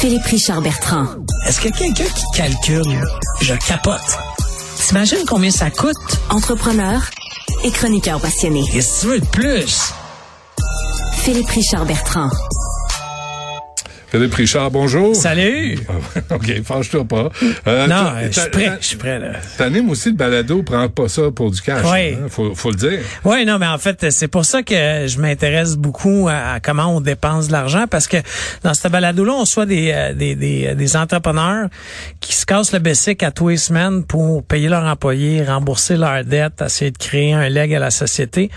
Philippe Richard Bertrand. Est-ce a quelqu'un qui calcule? Je capote. T'imagines combien ça coûte? Entrepreneur et chroniqueur passionné. Et si tu veux de plus? Philippe Richard Bertrand. Philippe Richard, bonjour. Salut! OK, fâche-toi pas. Euh, non, je suis prêt, je suis prêt, là. T'animes aussi le balado, prends pas ça pour du cash. Oui. hein, faut, faut le dire. Oui, non, mais en fait, c'est pour ça que je m'intéresse beaucoup à, à comment on dépense de l'argent, parce que dans ce balado-là, on soit des, euh, des, des, des entrepreneurs qui se cassent le bessic à tous les semaines pour payer leurs employés, rembourser leurs dettes, essayer de créer un leg à la société.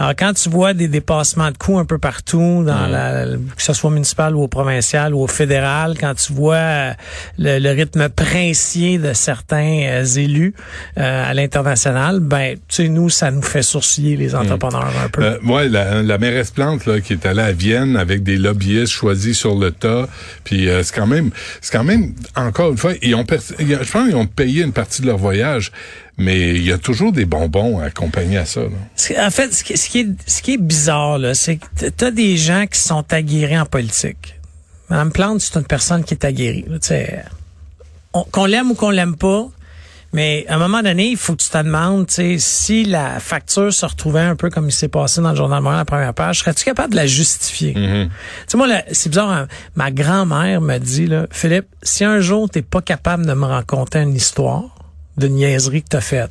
Alors, quand tu vois des dépassements de coûts un peu partout, dans la, que ce soit municipal ou au provincial ou au fédéral, quand tu vois euh, le, le rythme princier de certains euh, élus euh, à l'international, ben, tu sais, nous, ça nous fait sourciller les entrepreneurs un peu. Euh, ouais, la, la mairesse Plante là, qui est allée à Vienne avec des lobbyistes choisis sur le tas, puis euh, c'est quand même, c'est quand même encore une fois, ils ont, je pense qu'ils ont payé une partie de leur voyage, mais il y a toujours des bonbons accompagnés à ça. Là. En fait, ce qui, est, ce qui est bizarre, là, c'est que tu as des gens qui sont aguerris en politique. Madame Plante, c'est une personne qui est aguerrie. qu'on l'aime ou qu'on l'aime pas, mais à un moment donné, il faut que tu te demandes, tu sais, si la facture se retrouvait un peu comme il s'est passé dans le journal Montréal, la première page, serais-tu capable de la justifier? Tu sais, moi, là, c'est bizarre, hein, ma grand-mère me dit, là, Philippe, si un jour t'es pas capable de me raconter une histoire de niaiserie que t'as faite,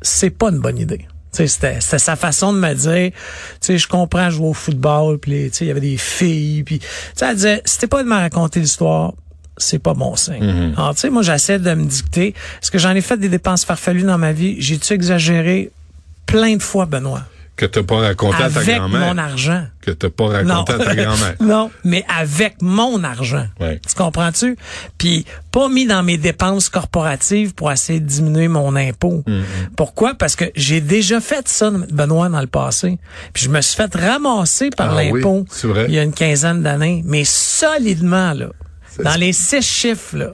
c'est pas une bonne idée. Tu sais, C'était c'était sa façon de me dire, tu sais, je comprends jouer au football, puis les- tu sais, il y avait des filles, puis tu sais, elle disait, si t'es pas de me raconter l'histoire, c'est pas bon signe. Alors, tu sais, moi, j'essaie de me dicter. Est-ce que j'en ai fait des dépenses farfelues dans ma vie? J'ai-tu exagéré? Plein de fois, Benoît? Que t'as pas raconté à ta Avec grand-mère. mon argent. Que t'as pas raconté à ta grand-mère. non, mais avec mon argent. Ouais. Tu comprends-tu? Puis pas mis dans mes dépenses corporatives pour essayer de diminuer mon impôt. Mm-hmm. Pourquoi? Parce que j'ai déjà fait ça, Benoît, dans le passé. Puis je me suis fait ramasser par Ah l'impôt oui, c'est vrai. il y a une quinzaine d'années. Mais solidement, là. Dans les six chiffres, là.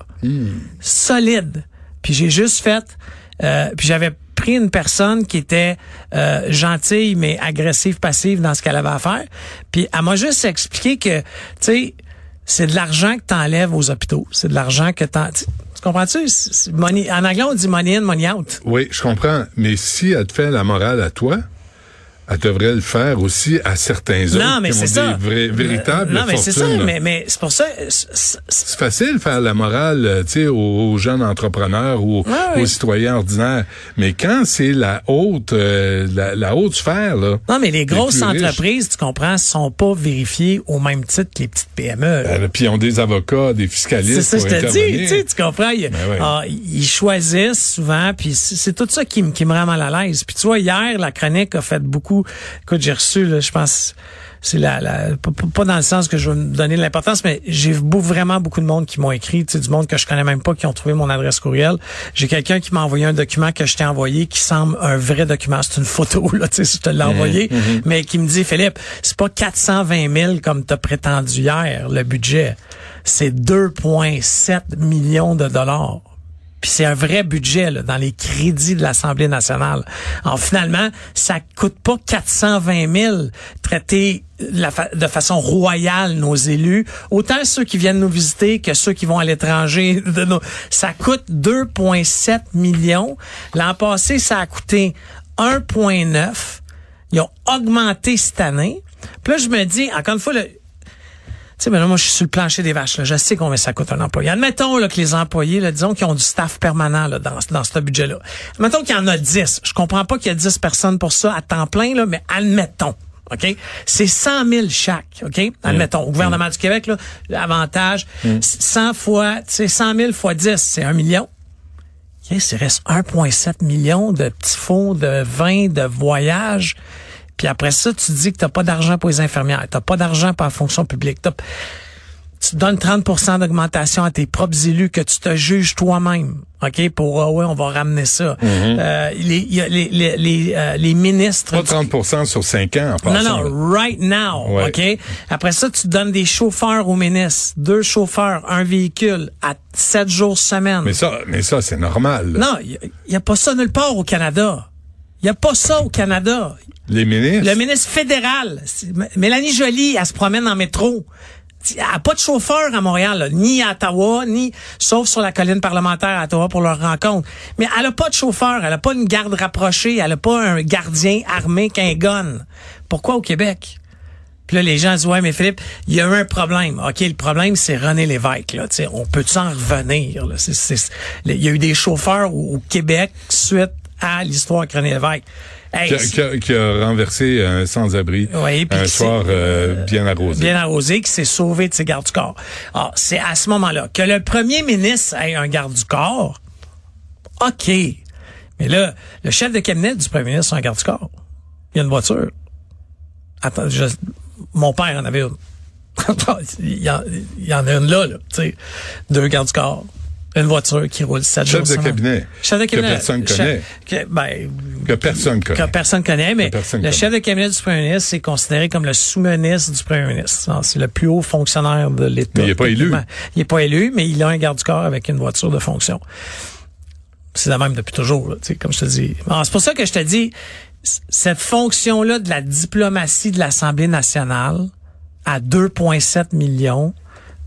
Solide. Puis j'ai juste fait... euh, puis j'avais une personne qui était euh, gentille mais agressive passive dans ce qu'elle avait à faire. Puis elle m'a juste expliqué que tu sais c'est de l'argent que t'enlèves aux hôpitaux. C'est de l'argent que t'en tu tu comprends-tu? En anglais on dit money in money out. Oui, je comprends. Mais si elle te fait la morale à toi, elle devrait le faire aussi à certains autres non mais qui ont c'est ça des vrais- véritables non mais c'est ça mais mais c'est pour ça c'est- c'est- C'est facile de faire la morale, euh, tu sais, aux, aux jeunes entrepreneurs ou aux, citoyens ordinaires. Mais quand c'est la haute, euh, la, la haute sphère, là. non mais les grosses riches. entreprises tu comprends sont pas vérifiées au même titre que les petites PME euh, Puis ils ont des avocats, des C'est fiscalistes ça, pour je te dis, tu sais, tu comprends? Ils, Ben ouais. ah, ils choisissent souvent, puis c'est c'est tout ça qui, me- qui me rend mal à l'aise. Puis tu vois, hier, la chronique a fait beaucoup. Écoute, j'ai reçu, là, je pense, c'est la, la pas, dans le sens que je veux me donner de l'importance, mais j'ai vraiment beaucoup de monde qui m'ont écrit, tu sais, du monde que je connais même pas, qui ont trouvé mon adresse courriel. J'ai quelqu'un qui m'a envoyé un document que je t'ai envoyé, qui semble un vrai document. C'est une photo, là, tu sais, je te l'ai envoyé, mais qui me dit, Philippe, c'est pas 420 000 comme t'as prétendu hier, le budget. C'est 2,7 millions de dollars. Puis c'est un vrai budget dans les crédits de l'Assemblée nationale. Alors finalement, ça coûte pas 420 000 traiter de façon royale nos élus. Autant ceux qui viennent nous visiter que ceux qui vont à l'étranger. nos- Ça coûte 2,7 millions. L'an passé, ça a coûté 1,9. Ils ont augmenté cette année. Puis là, je me dis, encore une fois, le, sais, ben là, moi, je suis sur le plancher des vaches. Là. Je sais combien ça coûte un employé. Admettons là, que les employés, là, disons qu'ils ont du staff permanent là, dans, dans ce budget-là. Admettons qu'il y en a 10. Je comprends pas qu'il y a 10 personnes pour ça à temps plein, là, mais admettons. OK? C'est 100 000 chaque, OK? Admettons. Au gouvernement du Québec, là, l'avantage, 100 fois, tu sais, 100 000 fois 10, c'est 1 million. OK? Il reste 1,7 million de petits fonds de vin, de voyage. Puis après ça, tu dis que t'as pas d'argent pour les infirmières, t'as pas d'argent pour la fonction publique. Tu donnes 30% d'augmentation à tes propres élus que tu te juges toi-même. OK? Pour, ah ouais, on va ramener ça. Euh, les, les, les, les, euh, les ministres... Pas du- 30 sur 5 ans en non, passant. là. non, right now, Ouais. OK? Après ça, tu donnes des chauffeurs aux ministres. Deux chauffeurs, un véhicule à sept jours semaine. Mais ça, mais ça c'est normal. Non, il n'y a, pas ça nulle part au Canada. Il n'y a pas ça au Canada. Les ministres? Le ministre fédéral, Mélanie Joly, elle se promène en métro. Il n'y a pas de chauffeur à Montréal, là, ni à Ottawa, ni sauf sur la colline parlementaire à Ottawa pour leur rencontre. Mais elle a pas de chauffeur, elle a pas une garde rapprochée, elle a pas un gardien armé qu'un gun. Pourquoi au Québec? Puis là, les gens disent, ouais, mais Philippe, il y a eu un problème. OK, le problème, c'est René Lévesque. Là. on peut s'en revenir? Là? il y a eu des chauffeurs au, Québec suite à l'histoire avec René Lévesque. qui, a, renversé un sans-abri un soir euh, bien arrosé. Bien arrosé, qui s'est sauvé de ses gardes du corps. Alors, c'est à ce moment-là que le premier ministre ait un garde du corps. OK. Mais là, le chef de cabinet du premier ministre a un garde du corps. Il y a une voiture. Attends, je, mon père en avait une. il, y en, il, y en, a une là, là tu sais. Deux gardes du corps. Une voiture qui roule 7 Chef de cabinet. Chef de cabinet. Que personne connaît. que, ben, que personne connaît. Que personne connaît, mais le chef de cabinet du premier ministre c'est considéré comme le sous-ministre du premier ministre. C'est le plus haut fonctionnaire de l'État. Mais il n'est pas élu. Il n'est pas élu, mais il a un garde du corps avec une voiture de fonction. C'est la même depuis toujours, là, comme je te dis. C'est pour ça que je te dis, cette fonction-là de la diplomatie de l'Assemblée nationale à 2,7 millions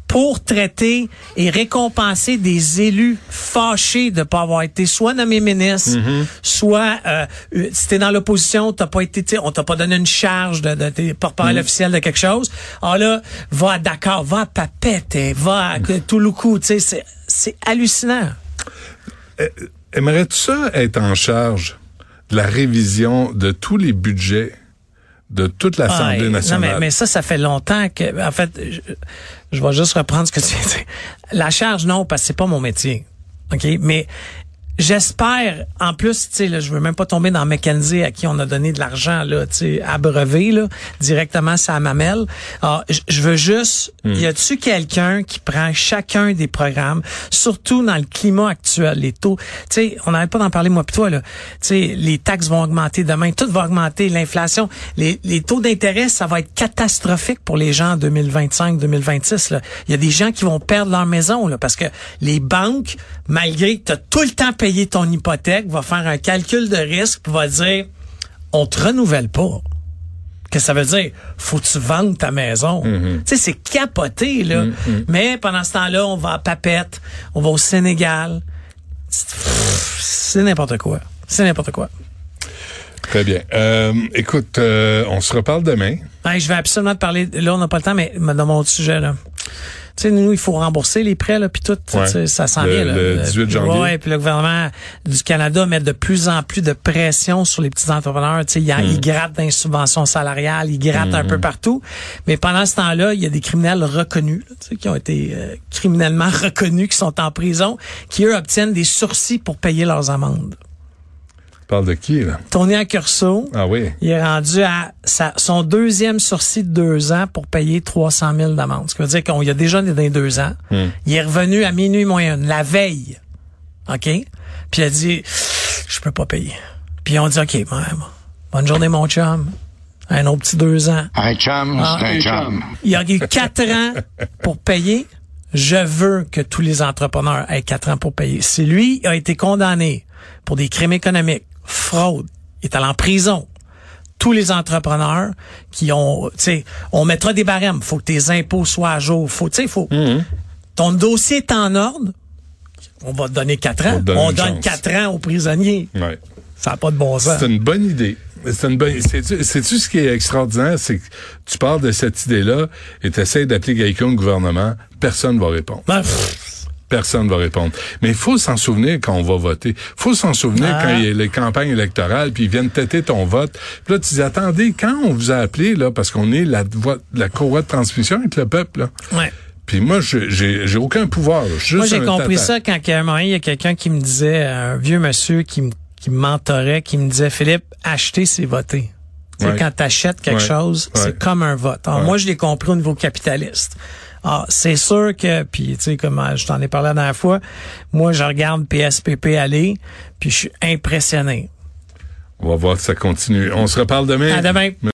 pour traiter et récompenser des élus fâchés de pas avoir été soit nommé ministre, mm-hmm. soit euh, euh, si t'es dans l'opposition, t'as pas été, on t'a pas donné une charge de, de, porte-parole mm-hmm. officiel de quelque chose. Alors là, va à Dakar, va à Papette, va à mm Touloukou, tu sais, c'est hallucinant. Euh, aimerais-tu ça être en charge de la révision de tous les budgets de toute l'Assemblée nationale. Non, mais, mais, ça, ça fait longtemps que, en fait, je, je vais juste reprendre ce que tu dis. La charge, non, parce que c'est pas mon métier. OK? Mais J'espère, en plus, tu sais, là, je veux même pas tomber dans McKenzie à qui on a donné de l'argent là, tu sais, abreuvé là, directement ça mamelle. Alors, je veux juste, hmm. y a-tu quelqu'un qui prend chacun des programmes, surtout dans le climat actuel, les taux, tu sais, on n'arrête pas d'en parler moi puis toi là, tu sais, les taxes vont augmenter demain, tout va augmenter, l'inflation, les, les taux d'intérêt, ça va être catastrophique pour les gens en 2025-2026 là. Il y a des gens qui vont perdre leur maison là parce que les banques, malgré que tu as tout le temps payé payer ton hypothèque, va faire un calcul de risque, puis va dire, on te renouvelle pas. Que ça veut dire? Faut que tu vendes ta maison. Mm-hmm. Tu sais, c'est capoté, là. Mm-hmm. Mais pendant ce temps-là, on va à Papette, on va au Sénégal. C'est n'importe quoi. C'est n'importe quoi. Très bien. Euh, écoute, euh, on se reparle demain. je vais absolument te parler. Là, on n'a pas le temps, mais dans mon autre sujet, là sais, nous, il faut rembourser les prêts, là, puis tout, ça s'en vient. Là, le 18 janvier. Ouais, puis le gouvernement du Canada met de plus en plus de pression sur les petits entrepreneurs. Tu sais, il, mm. gratte des subventions salariales, il gratte un peu mm. partout. Mais pendant ce temps-là, il y a des criminels reconnus, tu sais, qui ont été euh, criminellement reconnus, qui sont en prison, qui, eux, obtiennent des sursis pour payer leurs amendes parle de qui, là? Tony Accurso. Ah oui. Il est rendu à son deuxième sursis de deux ans pour payer 300 000 d'amende. Ce qui veut dire qu'il a déjà des deux ans. Hmm. Il est revenu à minuit moyen, la veille. OK? Puis il a dit, je peux pas payer. Puis on dit, OK, bonne journée, mon chum. Un autre petit deux ans. Un chum, c'est un ah. chum. Il a eu quatre ans pour payer. Je veux que tous les entrepreneurs aient quatre ans pour payer. Si lui a été condamné pour des crimes économiques, fraude, il est allé en prison. Tous les entrepreneurs qui ont, tu sais, on mettra des barèmes. Faut que tes impôts soient à jour. Faut, tu sais, faut. Mhm. Ton dossier est en ordre. On va te donner quatre ans. On, donne quatre ans aux prisonniers. Ouais. Ça n'a pas de bon sens. C'est une bonne idée. C'est une bonne. C'est-tu ce qui est extraordinaire, c'est que tu parles de cette idée-là et tu essaies d'appeler quelqu'un au gouvernement, personne ne va répondre. Ben, Personne va répondre. Mais il faut s'en souvenir quand on va voter. Il faut s'en souvenir ah. quand il y a les campagnes électorales, puis ils viennent têter ton vote. Puis là, tu dis, attendez, quand on vous a appelé, là, parce qu'on est la, voix, la courroie de transmission avec le peuple, là. Ouais. Puis moi, j'ai aucun pouvoir. moi, j'ai compris ça quand il y a quelqu'un qui me disait, un vieux monsieur qui me qui mentorait, qui me disait, Philippe, acheter, c'est voter. Quand tu achètes quelque chose, c'est comme un vote. Alors, moi, je l'ai compris au niveau capitaliste. Ah, c'est sûr que, puis tu sais, comme je t'en ai parlé la dernière fois, moi, je regarde PSPP aller, puis je suis impressionné. On va voir si ça continue. On se reparle demain. À demain.